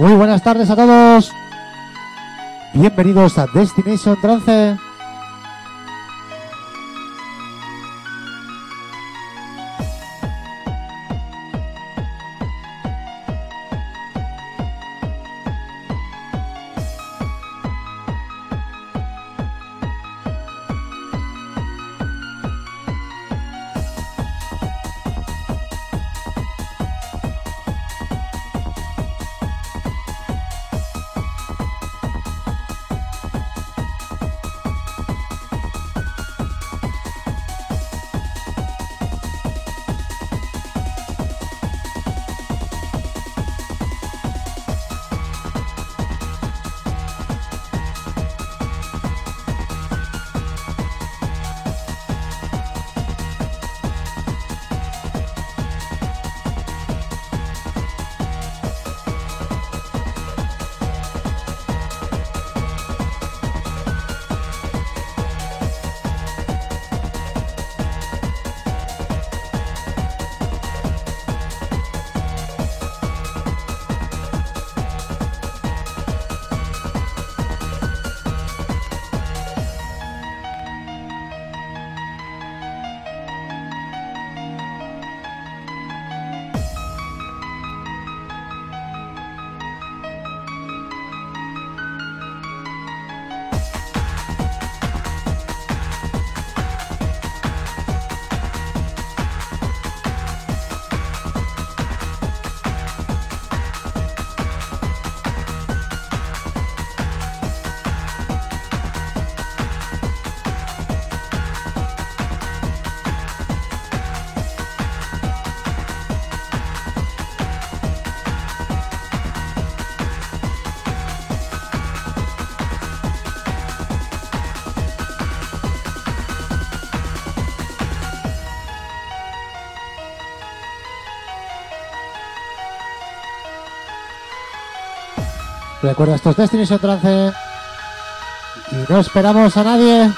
Muy buenas tardes a todos. Bienvenidos a Destination Trance. Recuerda estos Destination Trance. Y no esperamos a nadie.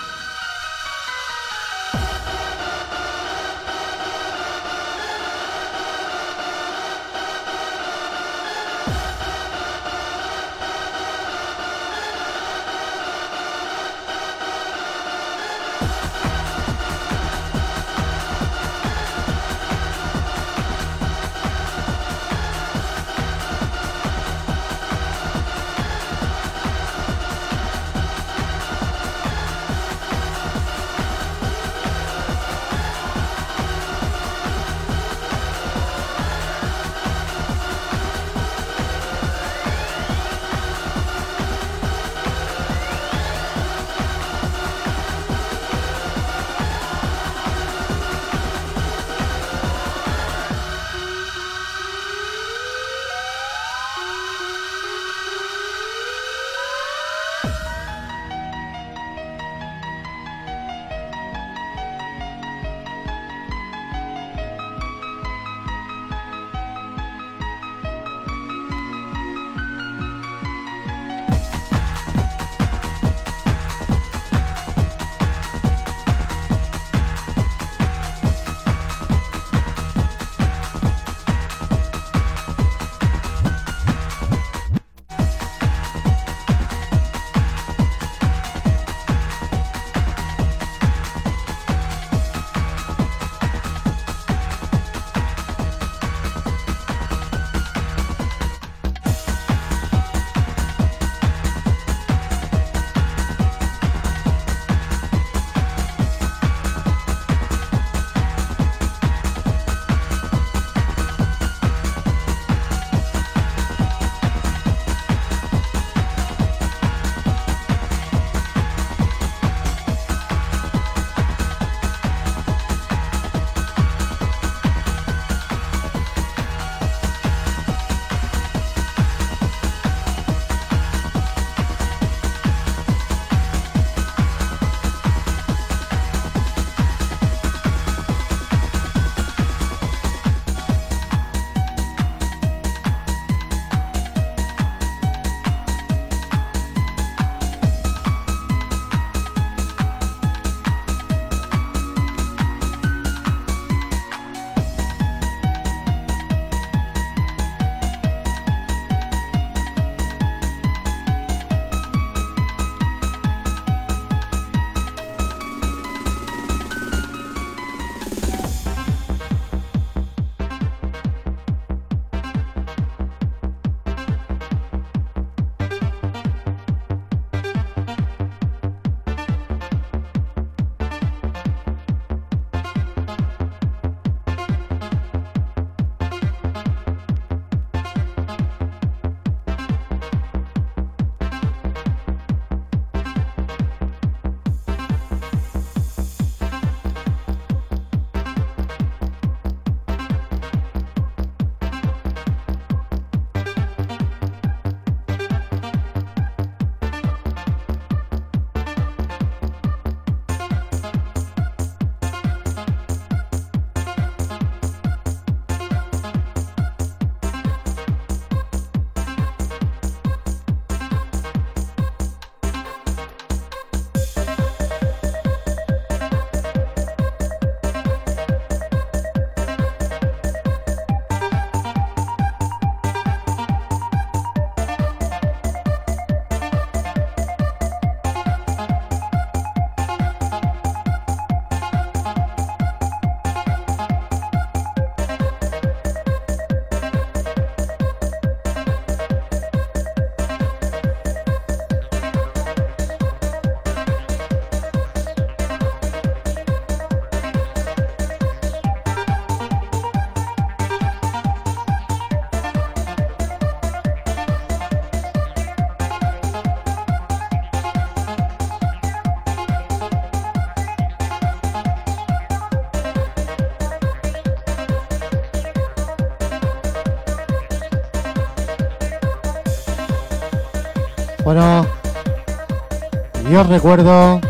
Y os recuerdo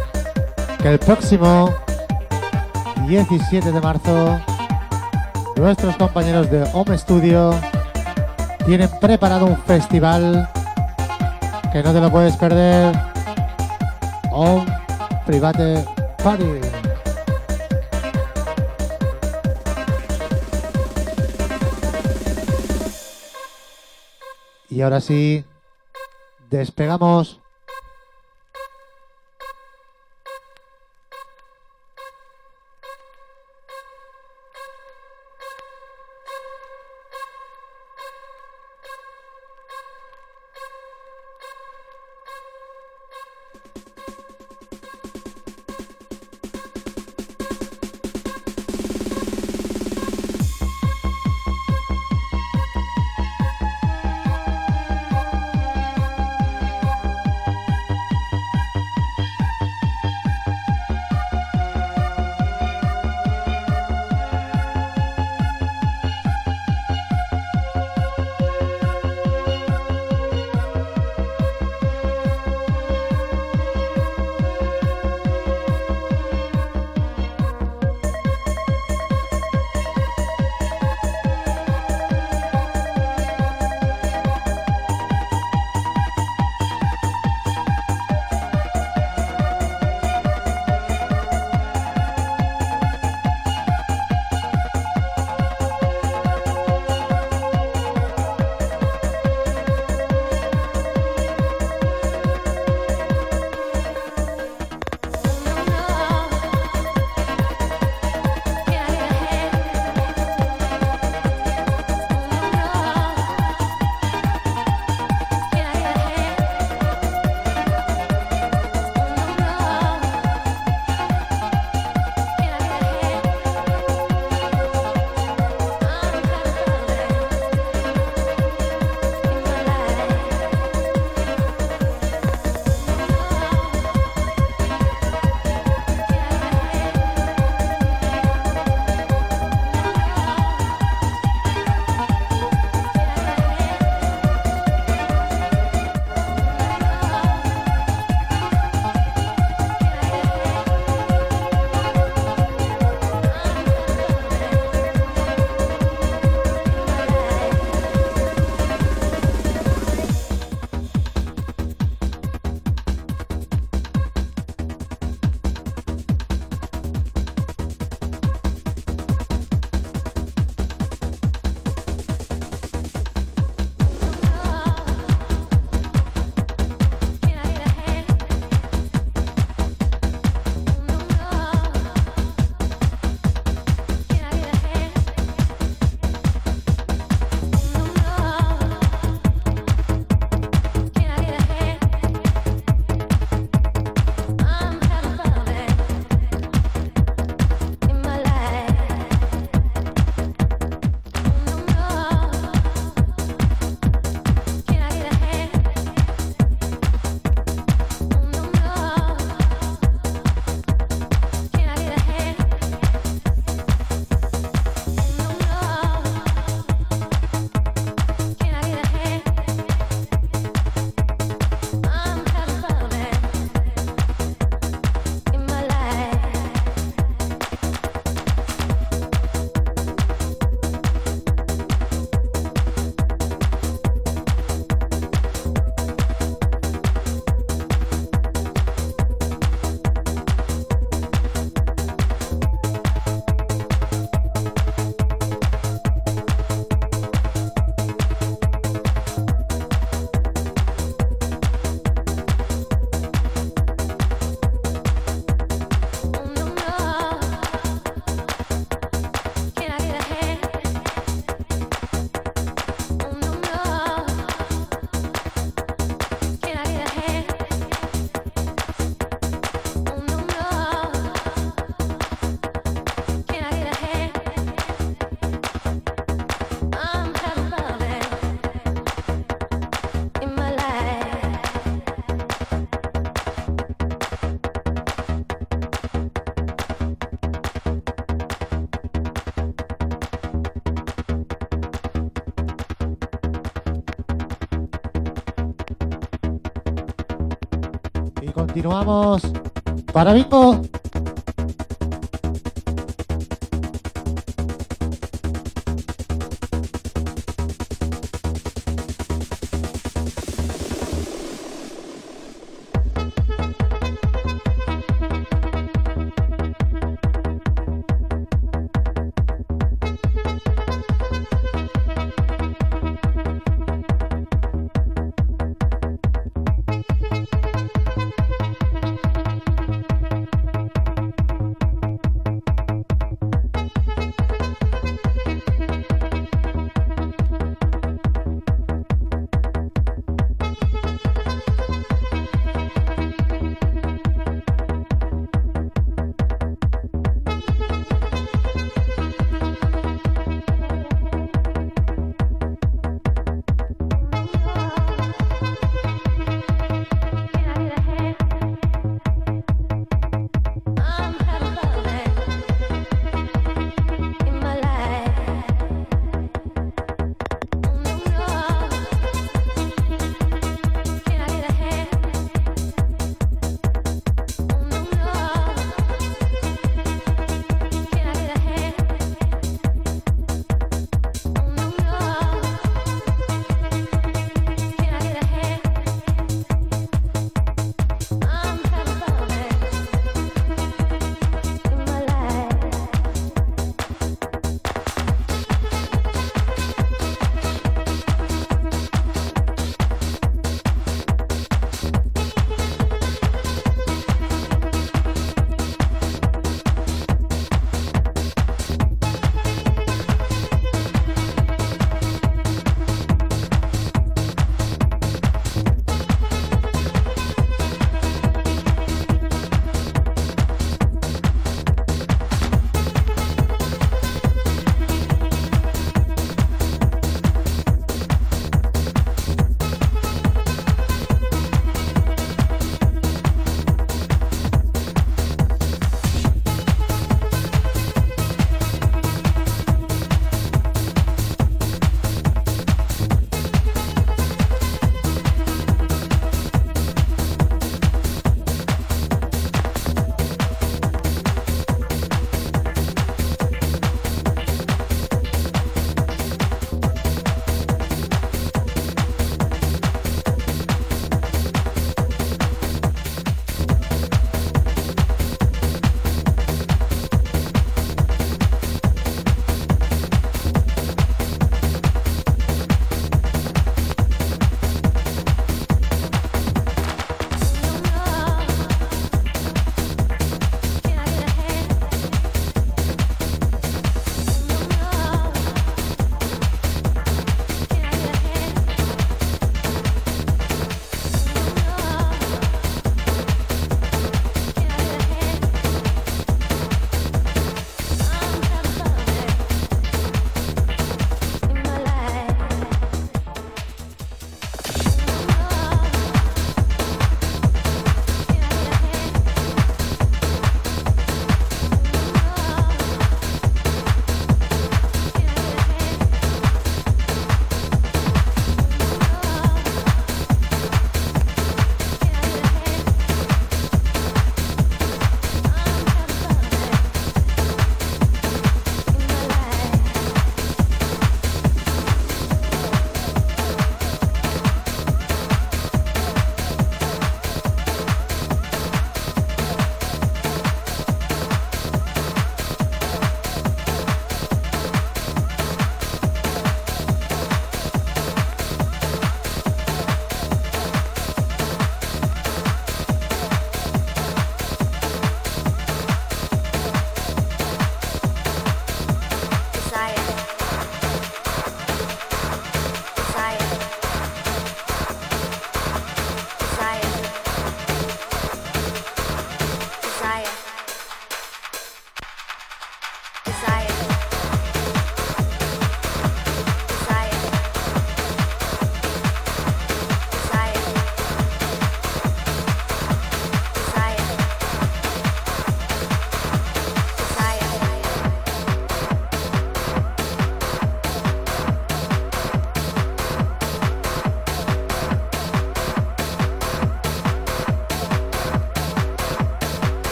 que el próximo 17 de marzo nuestros compañeros de Home Studio tienen preparado un festival que no te lo puedes perder. Home Private Party. Y ahora sí, despegamos. Continuamos para Bingo.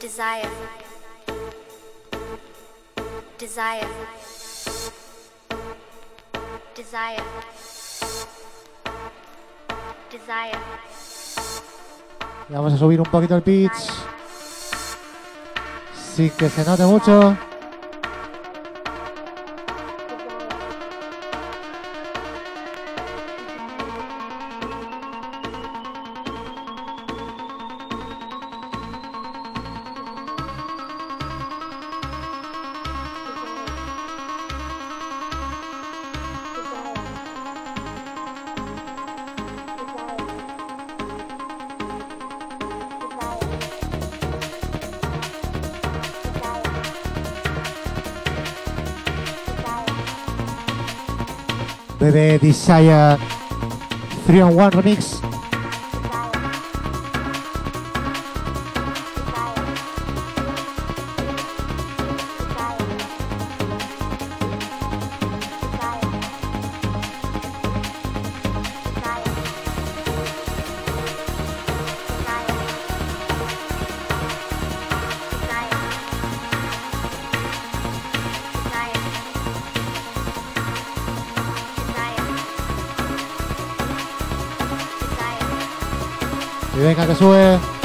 Desire, desire, desire, desire. Vamos a subir un poquito el pitch. Sin que se note mucho. BB Desire 3 on 1 remix. Y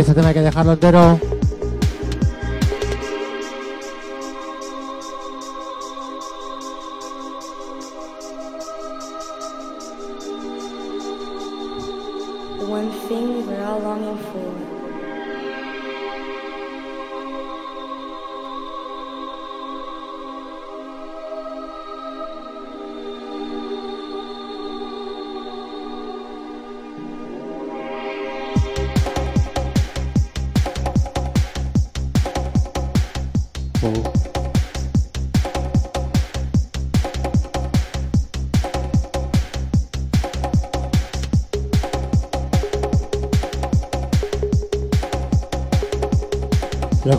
este tema hay que dejarlo entero. One thing we're all longing for.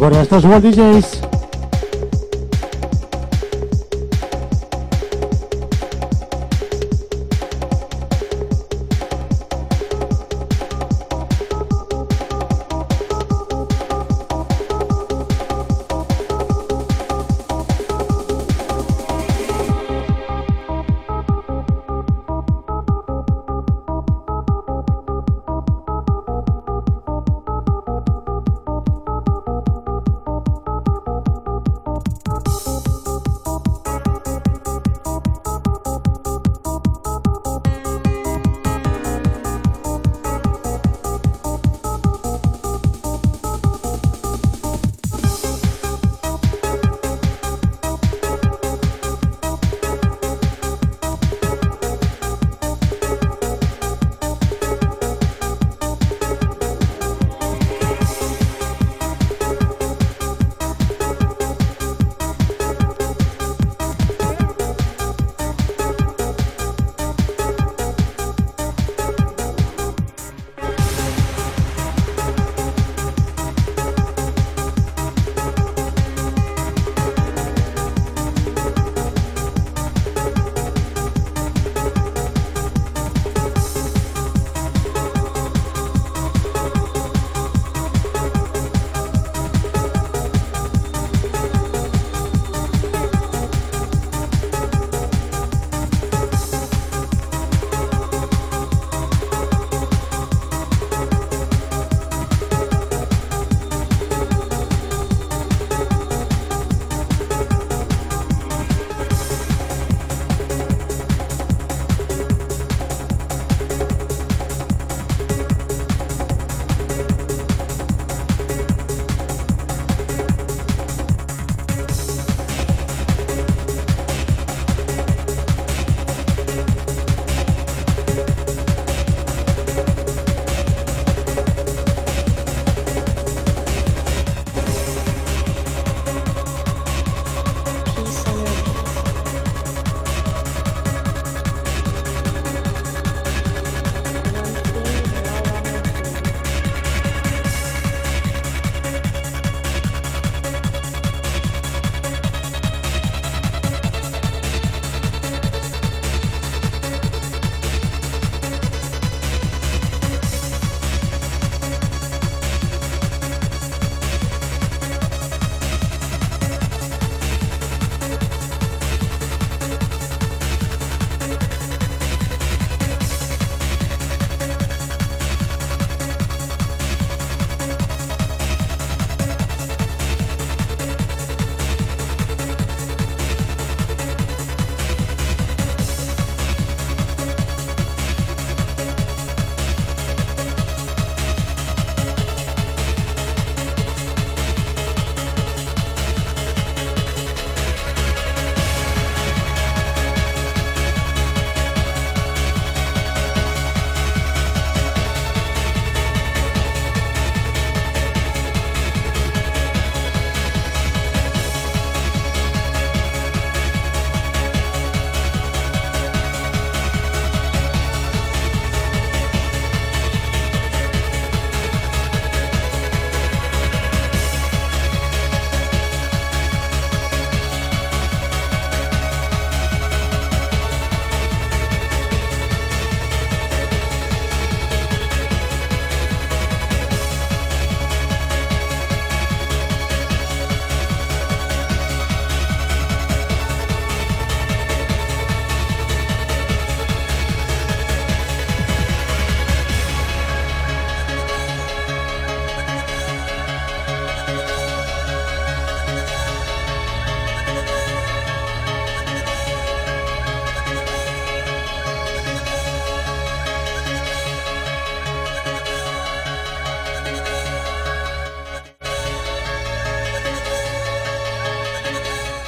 Recuerda, estos World DJs.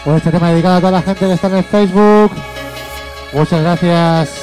Por este tema dedicado a toda la gente que está en el Facebook. Muchas gracias.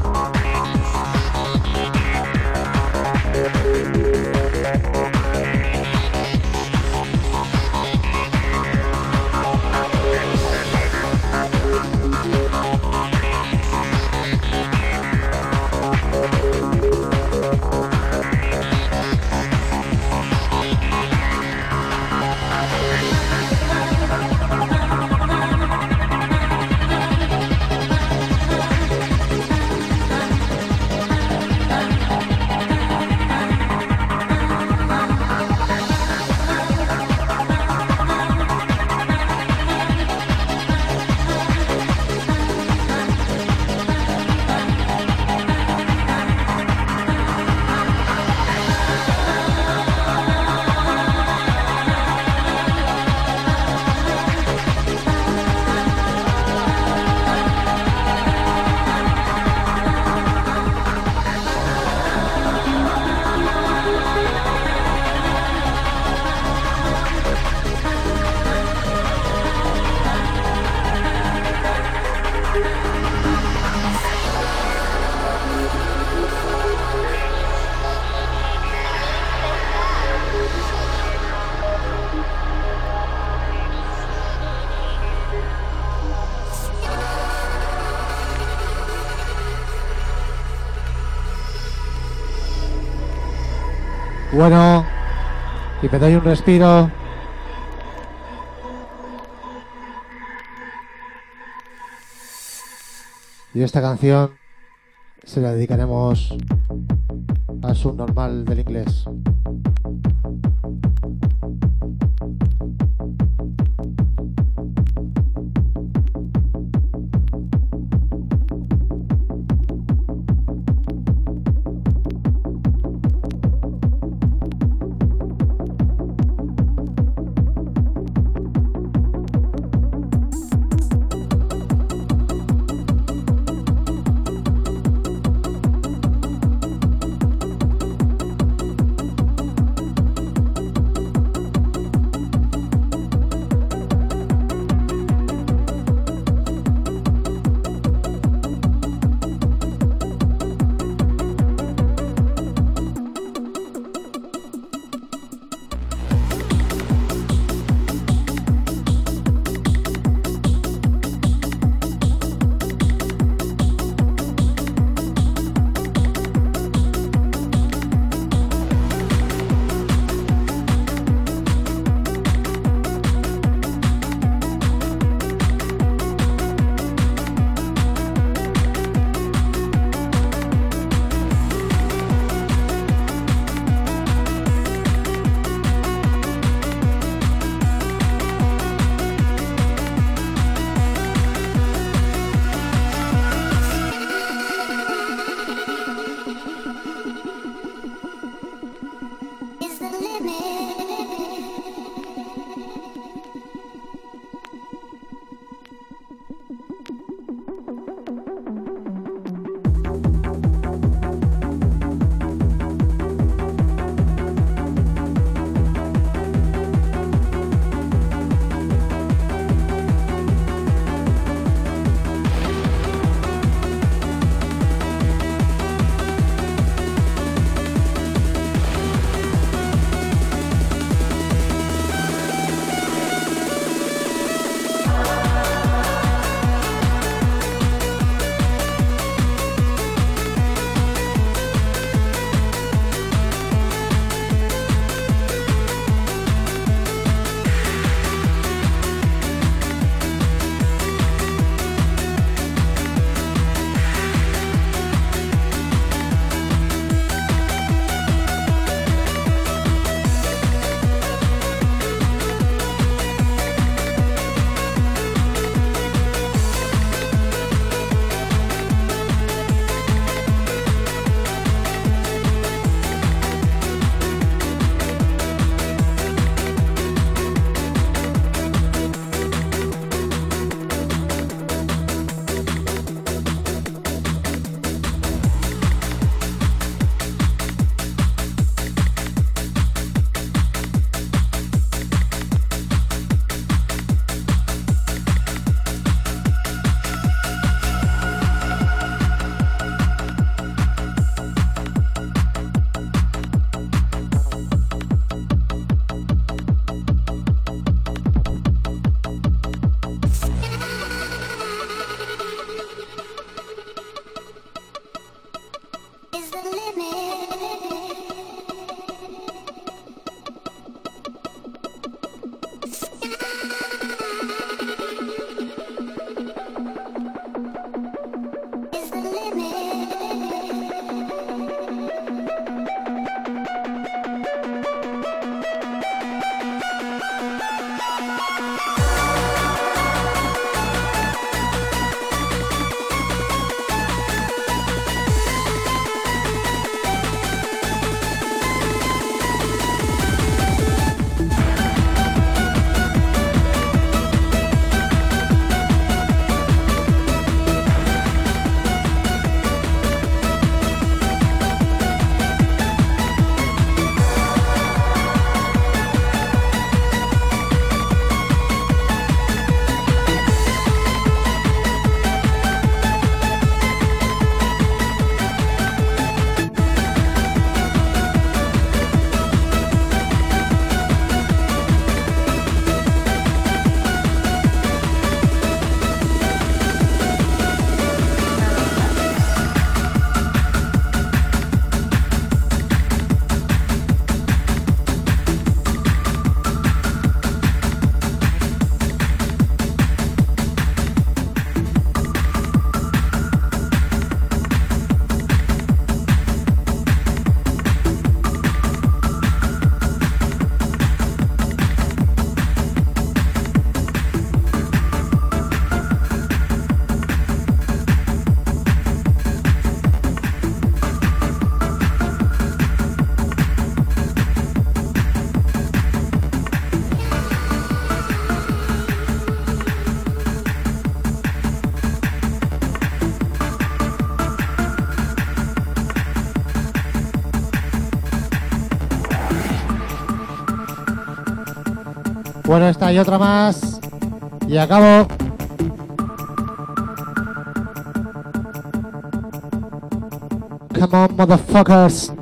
Bueno, y me doy un respiro. Y esta canción se la dedicaremos al subnormal del inglés. Bueno, esta y otra más. Y acabo. Come on, motherfuckers.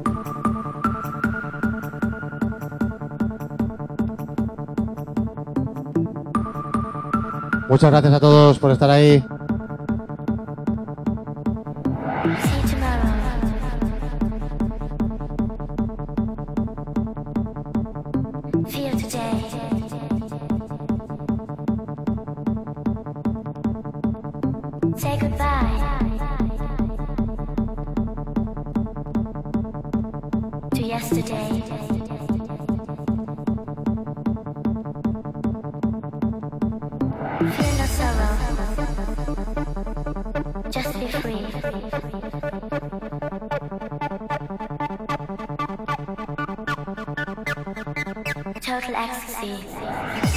Muchas gracias a todos por estar ahí. Total ecstasy.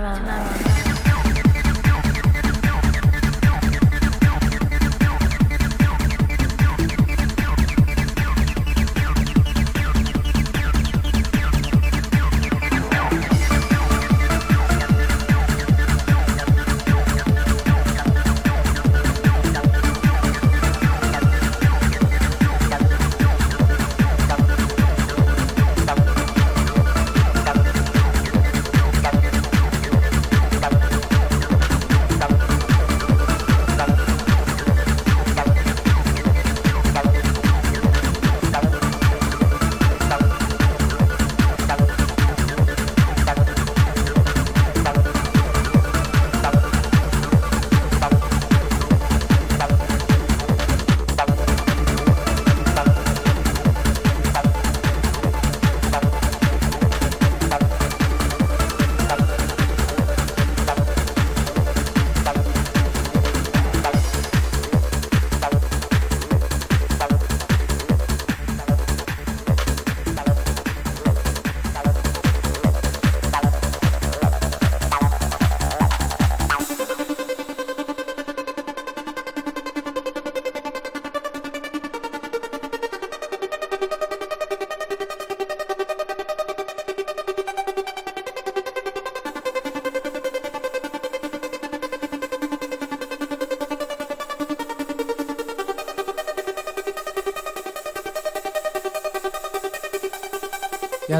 拜拜。拜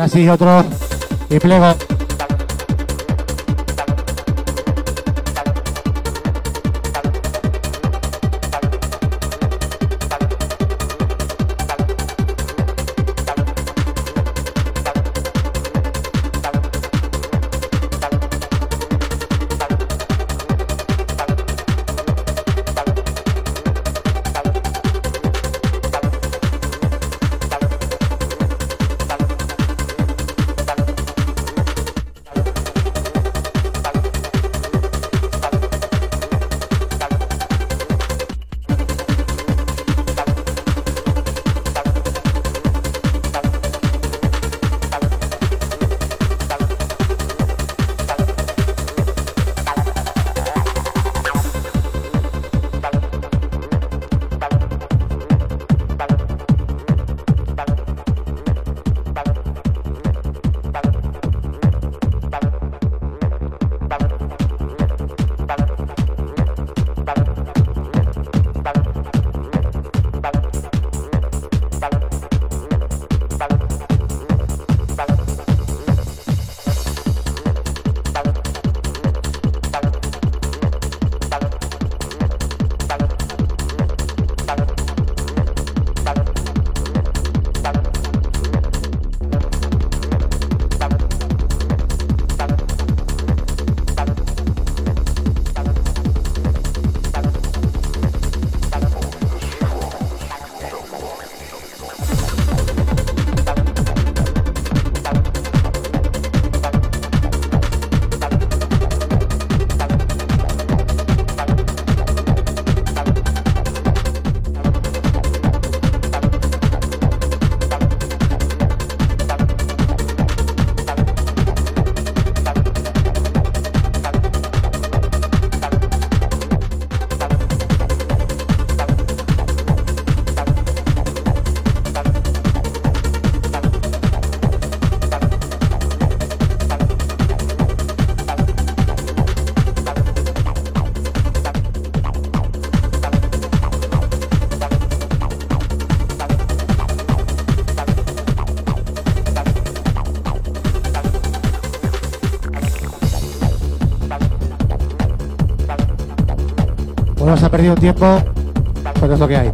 Y ahora sí, otro. Y plego. Ha perdido tiempo, pero es lo que hay.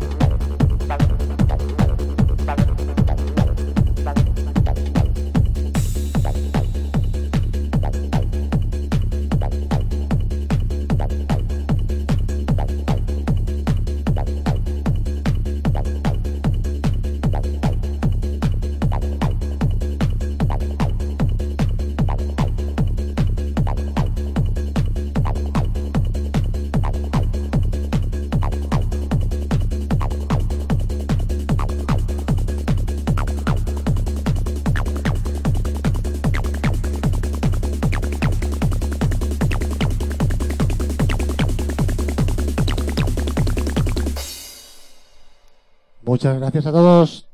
Muchas gracias a todos.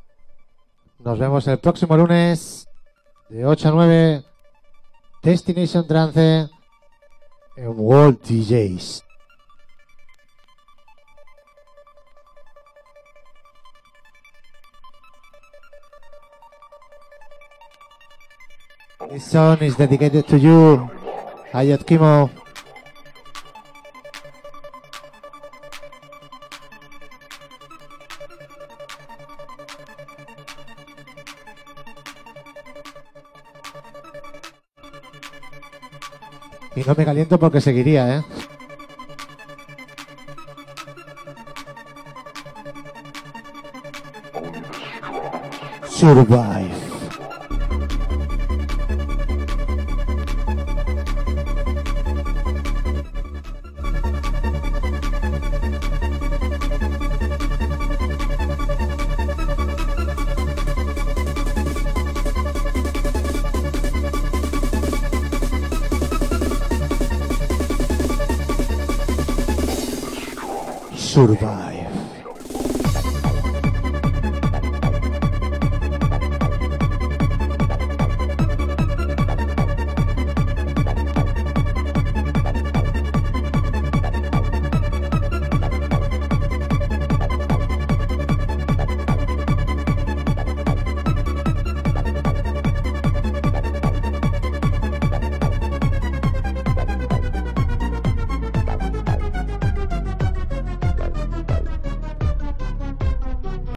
Nos vemos el próximo lunes de 8 a 9. Destination Trance en World DJs. This song is dedicated to you, Hayat Kimo. Y no me caliento porque seguiría, ¿eh? Survive.